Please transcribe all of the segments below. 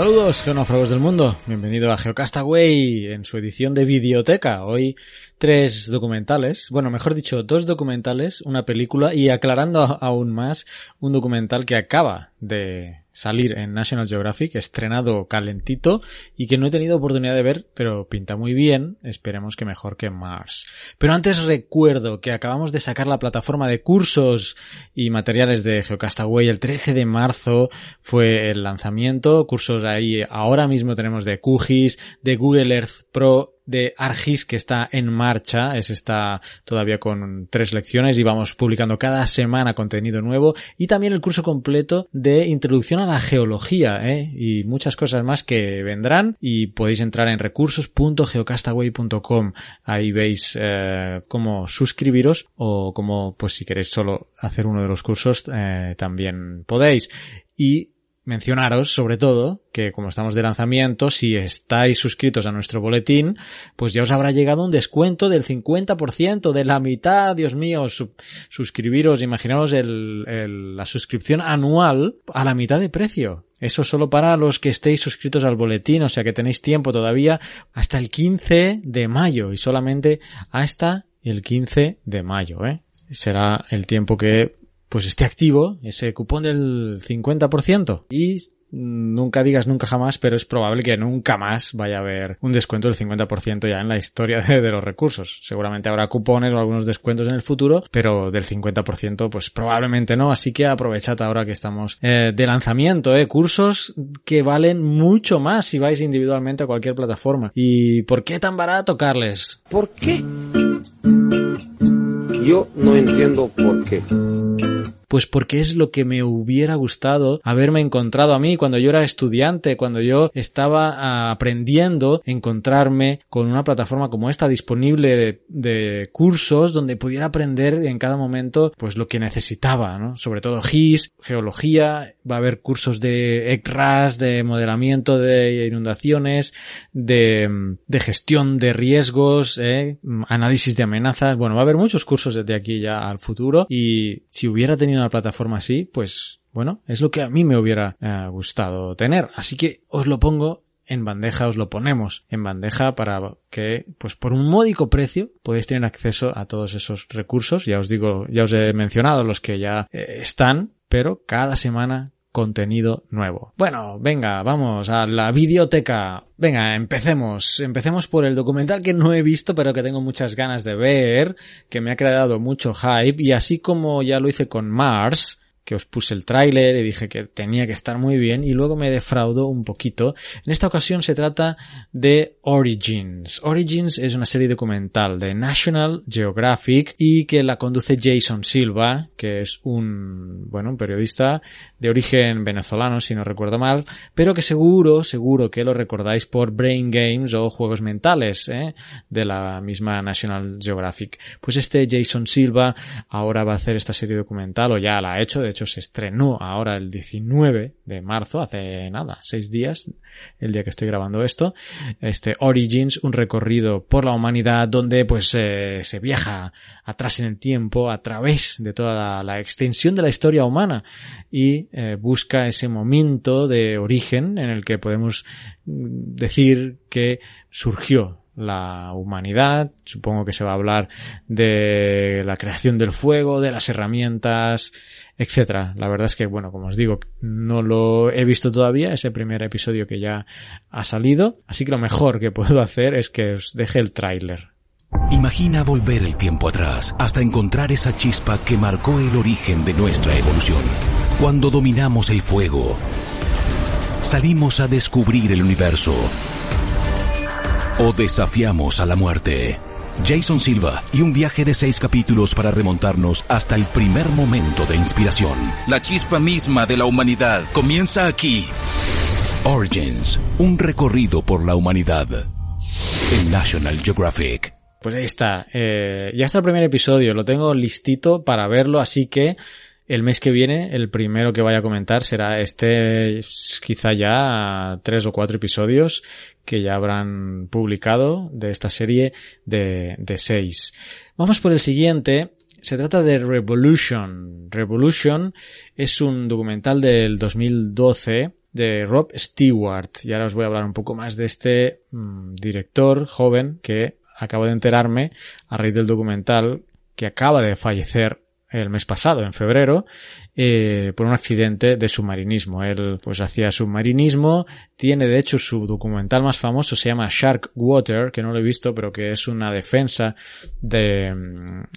Saludos, geonáufragos del mundo. Bienvenido a Geocastaway en su edición de videoteca. Hoy tres documentales, bueno, mejor dicho, dos documentales, una película y aclarando aún más, un documental que acaba de salir en National Geographic, estrenado calentito y que no he tenido oportunidad de ver, pero pinta muy bien, esperemos que mejor que Mars. Pero antes recuerdo que acabamos de sacar la plataforma de cursos y materiales de Geocastaway el 13 de marzo fue el lanzamiento, cursos ahí ahora mismo tenemos de QGIS, de Google Earth Pro, de Argis que está en marcha, es está todavía con tres lecciones y vamos publicando cada semana contenido nuevo y también el curso completo de introducción a la geología ¿eh? y muchas cosas más que vendrán y podéis entrar en recursos.geocastaway.com ahí veis eh, cómo suscribiros o como pues si queréis solo hacer uno de los cursos eh, también podéis. Y mencionaros sobre todo que como estamos de lanzamiento, si estáis suscritos a nuestro boletín, pues ya os habrá llegado un descuento del 50%, de la mitad, Dios mío, suscribiros, imaginaos el, la suscripción anual a la mitad de precio. Eso solo para los que estéis suscritos al boletín, o sea que tenéis tiempo todavía hasta el 15 de mayo y solamente hasta el 15 de mayo, ¿eh? Será el tiempo que pues esté activo ese cupón del 50% y nunca digas nunca jamás, pero es probable que nunca más vaya a haber un descuento del 50% ya en la historia de, los recursos. Seguramente habrá cupones o algunos descuentos en el futuro, pero del 50% pues probablemente no, así que aprovechad ahora que estamos eh, de lanzamiento, eh, cursos que valen mucho más si vais individualmente a cualquier plataforma. ¿Y por qué tan barato, Carles? ¿Por qué? Yo no entiendo por qué. Pues porque es lo que me hubiera gustado haberme encontrado a mí cuando yo era estudiante, cuando yo estaba ah, aprendiendo, encontrarme con una plataforma como esta disponible de, cursos donde pudiera aprender en cada momento pues lo que necesitaba, ¿no? Sobre todo GIS, geología, va a haber cursos de ECRAS, de modelamiento de inundaciones, de, gestión de riesgos, ¿eh? análisis de amenazas, bueno, va a haber muchos cursos desde aquí ya al futuro y si hubiera tenido una plataforma así, pues bueno, es lo que a mí me hubiera eh, gustado tener. Así que os lo pongo en bandeja, os lo ponemos en bandeja para que, pues por un módico precio, podéis tener acceso a todos esos recursos. Ya os digo, ya os he mencionado los que ya eh, están, pero cada semana contenido nuevo. Bueno, venga, vamos a la videoteca. Venga, empecemos. Empecemos por el documental que no he visto, pero que tengo muchas ganas de ver, que me ha creado mucho hype, y así como ya lo hice con Mars, que os puse el tráiler y dije que tenía que estar muy bien y luego me defraudó un poquito. En esta ocasión se trata de Origins. Origins es una serie documental de National Geographic y que la conduce Jason Silva, que es un, bueno, un periodista de origen venezolano, si no recuerdo mal, pero que seguro, seguro que lo recordáis por Brain Games o Juegos Mentales, ¿eh? de la misma National Geographic. Pues este Jason Silva ahora va a hacer esta serie documental o ya la ha hecho, de hecho se estrenó ahora el 19 de marzo, hace nada, seis días, el día que estoy grabando esto, este Origins, un recorrido por la humanidad donde pues eh, se viaja atrás en el tiempo a través de toda la, extensión de la historia humana y eh, busca ese momento de origen en el que podemos mm, decir que surgió la humanidad, supongo que se va a hablar de la creación del fuego, de las herramientas, etcétera. La verdad es que, bueno, como os digo, no lo he visto todavía, ese primer episodio que ya ha salido, así que lo mejor que puedo hacer es que os deje el tráiler. Imagina volver el tiempo atrás hasta encontrar esa chispa que marcó el origen de nuestra evolución. Cuando dominamos el fuego, salimos a descubrir el universo o desafiamos a la muerte. Jason Silva y un viaje de seis capítulos para remontarnos hasta el primer momento de inspiración. La chispa misma de la humanidad comienza aquí. Origins, un recorrido por la humanidad. En National Geographic. Pues ahí está. Eh, ya está el primer episodio, lo tengo listito para verlo, así que el mes que viene, el primero que vaya a comentar será este, quizá ya tres o cuatro episodios que ya habrán publicado de esta serie de, de seis. Vamos por el siguiente. Se trata de Revolution. Revolution es un documental del 2012 de Rob Stewart. Y ahora os voy a hablar un poco más de este mm, director joven que acabo de enterarme a raíz del documental que acaba de fallecer el mes pasado, en febrero, eh, por un accidente de submarinismo. Él pues hacía submarinismo, tiene de hecho su documental más famoso, se llama Shark Water, que no lo he visto, pero que es una defensa de,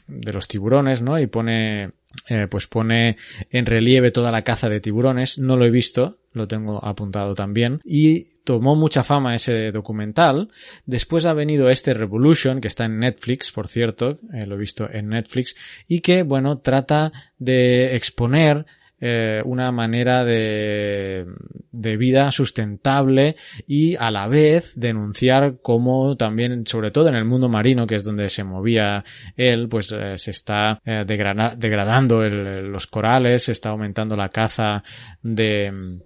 de los tiburones, ¿no? Y pone, eh, pues pone en relieve toda la caza de tiburones, no lo he visto, lo tengo apuntado también, y tomó mucha fama ese documental. Después ha venido este Revolution, que está en Netflix, por cierto, eh, lo he visto en Netflix, y que, bueno, trata de exponer eh, una manera de, de, vida sustentable y a la vez denunciar cómo también, sobre todo en el mundo marino, que es donde se movía él, pues eh, se está eh, degradando el, los corales, se está aumentando la caza de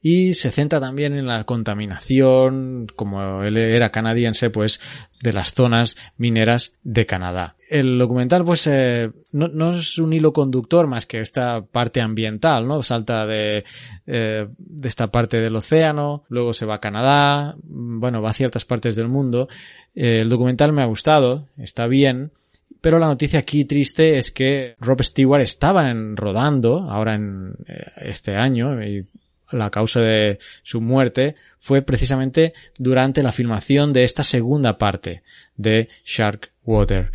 y se centra también en la contaminación, como él era canadiense, pues de las zonas mineras de Canadá. El documental pues eh, no, no, es un hilo conductor más que esta parte ambiental, ¿no? Salta de, eh, de esta parte del océano, luego se va a Canadá, bueno, va a ciertas partes del mundo. Eh, el documental me ha gustado, está bien, pero la noticia aquí triste es que Rob Stewart estaba en, rodando ahora en eh, este año y la causa de su muerte fue precisamente durante la filmación de esta segunda parte de Shark Water.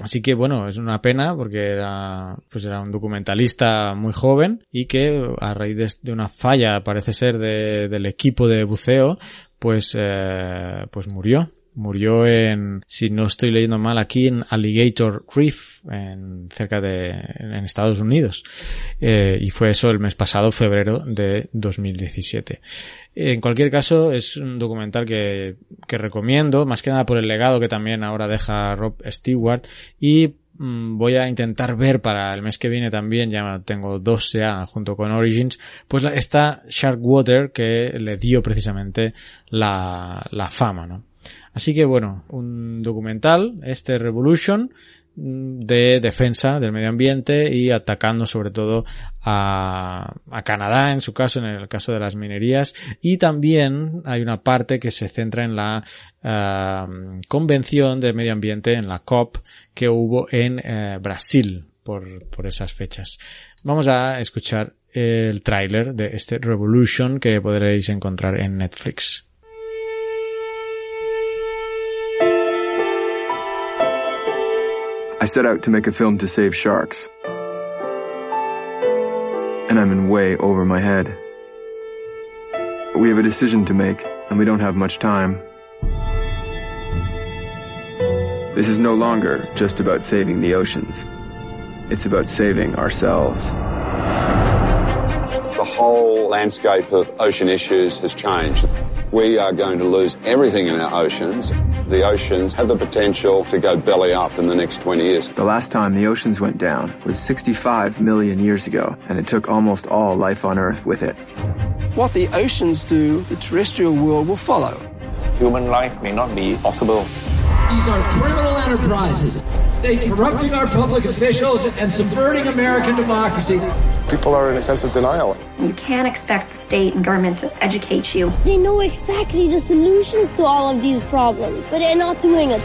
Así que bueno, es una pena porque era, pues era un documentalista muy joven y que a raíz de, una falla, parece ser, de, del equipo de buceo, pues, eh, pues murió murió en, si no estoy leyendo mal aquí, en Alligator Reef, en, cerca de, en Estados Unidos. Eh, y fue eso el mes pasado, febrero de 2017. En cualquier caso, es un documental que, que recomiendo, más que nada por el legado que también ahora deja Rob Stewart y mm, voy a intentar ver para el mes que viene también, ya tengo dos ya junto con Origins, pues esta Sharkwater que le dio precisamente la, la fama, ¿no? Así que bueno, un documental, este Revolution, de defensa del medio ambiente y atacando sobre todo a, a, Canadá en su caso, en el caso de las minerías y también hay una parte que se centra en la uh, convención de medio ambiente, en la COP que hubo en uh, Brasil por, por esas fechas. Vamos a escuchar el tráiler de este Revolution que podréis encontrar en Netflix. I set out to make a film to save sharks. And I'm in way over my head. We have a decision to make, and we don't have much time. This is no longer just about saving the oceans. It's about saving ourselves. The whole landscape of ocean issues has changed. We are going to lose everything in our oceans the oceans have the potential to go belly up in the next 20 years. The last time the oceans went down was 65 million years ago, and it took almost all life on Earth with it. What the oceans do, the terrestrial world will follow. Human life may not be possible. These are criminal enterprises. They corrupting our public officials and subverting American democracy. People are in a sense of denial. You can't expect the state and government to educate you. They know exactly the solutions to all of these problems, but they're not doing it.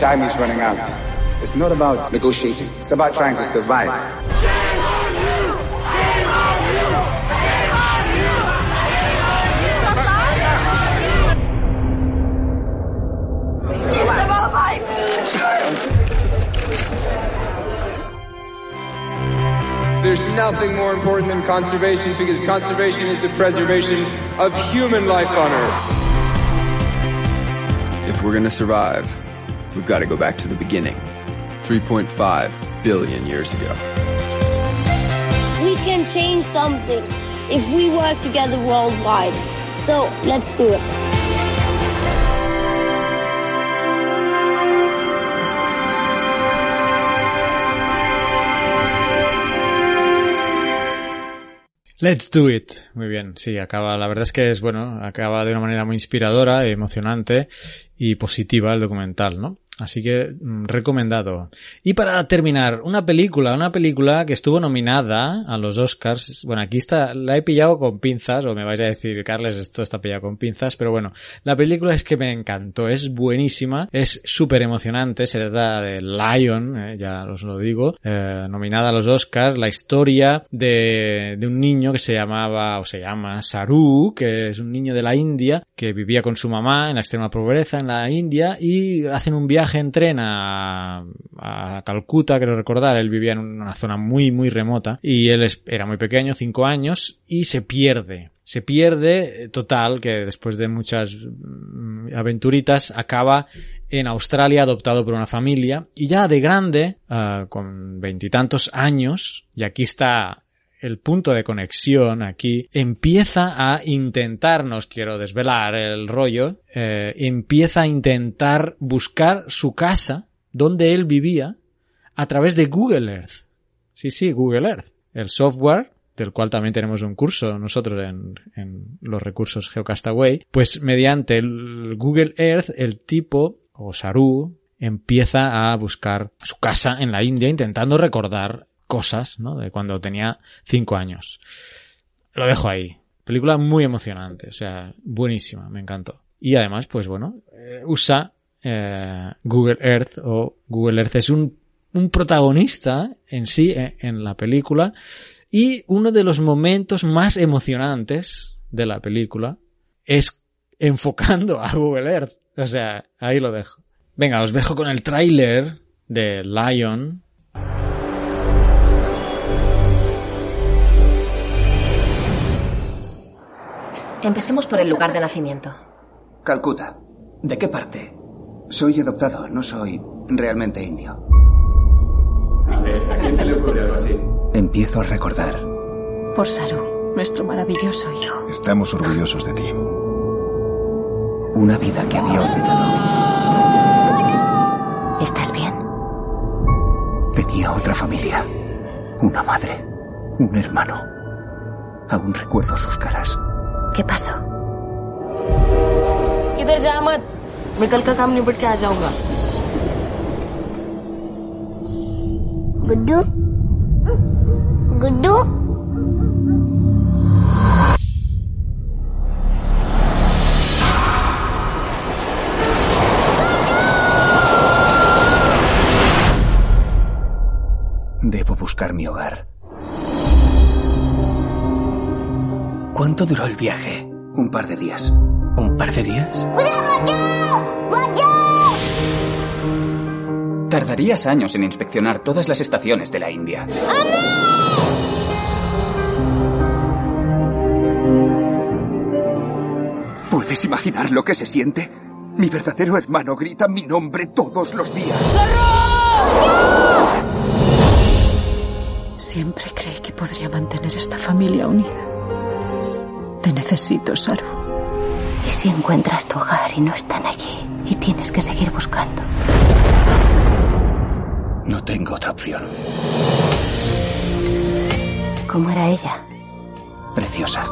Time is running out. It's not about negotiating. It's about trying to survive. There's nothing more important than conservation because conservation is the preservation of human life on Earth. If we're gonna survive, we've got to go back to the beginning. 3.5 billion years ago. We can change something if we work together worldwide. So let's do it. Let's do it. Muy bien, sí, acaba. La verdad es que es bueno, acaba de una manera muy inspiradora, emocionante y positiva el documental, ¿no? Así que mm, recomendado. Y para terminar, una película, una película que estuvo nominada a los Oscars. Bueno, aquí está, la he pillado con pinzas, o me vais a decir, Carles, esto está pillado con pinzas, pero bueno, la película es que me encantó, es buenísima, es súper emocionante, se trata de Lion, eh, ya os lo digo, eh, nominada a los Oscars, la historia de, de un niño que se llamaba, o se llama Saru, que es un niño de la India, que vivía con su mamá en la extrema pobreza en la India, y hacen un viaje en tren a, Calcuta, creo recordar, él vivía en una zona muy, muy remota y él era muy pequeño, cinco años, y se pierde. Se pierde total, que después de muchas mm, aventuritas acaba en Australia adoptado por una familia y ya de grande, uh, con veintitantos años, y aquí está el punto de conexión aquí empieza a intentar, no os quiero desvelar el rollo, eh, empieza a intentar buscar su casa donde él vivía a través de Google Earth. Sí, sí, Google Earth. El software del cual también tenemos un curso nosotros en, en los recursos Geocastaway, pues mediante el Google Earth el tipo, o Saru, empieza a buscar su casa en la India intentando recordar cosas, ¿no? De cuando tenía cinco años. Lo dejo ahí. Película muy emocionante, o sea, buenísima, me encantó. Y además, pues bueno, eh, usa eh, Google Earth o Google Earth es un, un protagonista en sí eh, en la película y uno de los momentos más emocionantes de la película es enfocando a Google Earth. O sea, ahí lo dejo. Venga, os dejo con el tráiler de Lion, Empecemos por el lugar de nacimiento. Calcuta. ¿De qué parte? Soy adoptado, no soy realmente indio. A ver, ¿a quién se le ocurre algo así? Empiezo a recordar. Por Saru, nuestro maravilloso hijo. Estamos orgullosos de ti. Una vida que había olvidado. ¿Estás bien? Tenía otra familia. Una madre. Un hermano. Aún recuerdo sus caras. ¿Qué pasó? इधर जा मत मैं कल का काम निपट के आ जाऊँगा गुड्डू Guddu Debo buscar mi hogar. ¿Cuánto duró el viaje? Un par de días. ¿Un par de días? Tardarías años en inspeccionar todas las estaciones de la India. ¿Puedes imaginar lo que se siente? Mi verdadero hermano grita mi nombre todos los días. Siempre creí que podría mantener esta familia unida. Te necesito, Saru. ¿Y si encuentras tu hogar y no están allí? Y tienes que seguir buscando. No tengo otra opción. ¿Cómo era ella? Preciosa.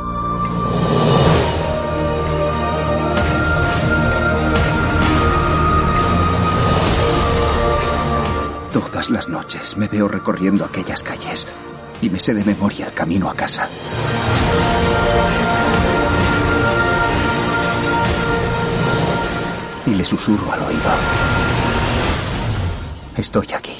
Todas las noches me veo recorriendo aquellas calles y me sé de memoria el camino a casa. Y le susurro al oído. Estoy aquí.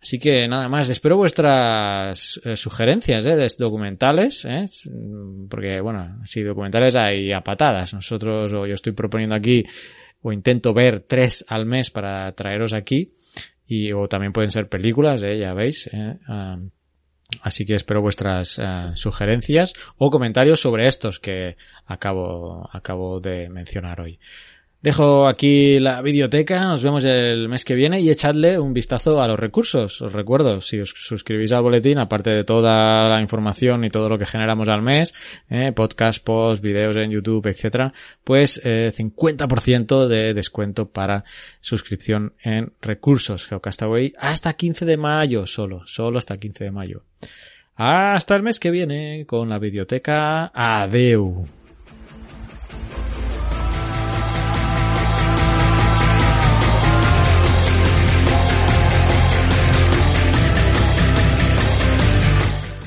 Así que nada más, espero vuestras eh, sugerencias ¿eh? de documentales, ¿eh? porque bueno, si documentales hay a patadas. Nosotros, o yo estoy proponiendo aquí, o intento ver tres al mes para traeros aquí. Y o también pueden ser películas, ¿eh? ya veis. ¿eh? Así que espero vuestras uh, sugerencias o comentarios sobre estos que acabo, acabo de mencionar hoy. Dejo aquí la biblioteca, nos vemos el mes que viene y echadle un vistazo a los recursos. Os recuerdo, si os suscribís al boletín, aparte de toda la información y todo lo que generamos al mes, eh, podcast, posts, videos en YouTube, etcétera, pues eh, 50% de descuento para suscripción en recursos Geocastaway hasta 15 de mayo solo, solo hasta 15 de mayo. Hasta el mes que viene con la biblioteca. Adeu.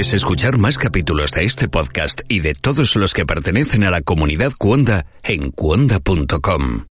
Puedes escuchar más capítulos de este podcast y de todos los que pertenecen a la comunidad Cuonda en cuonda.com.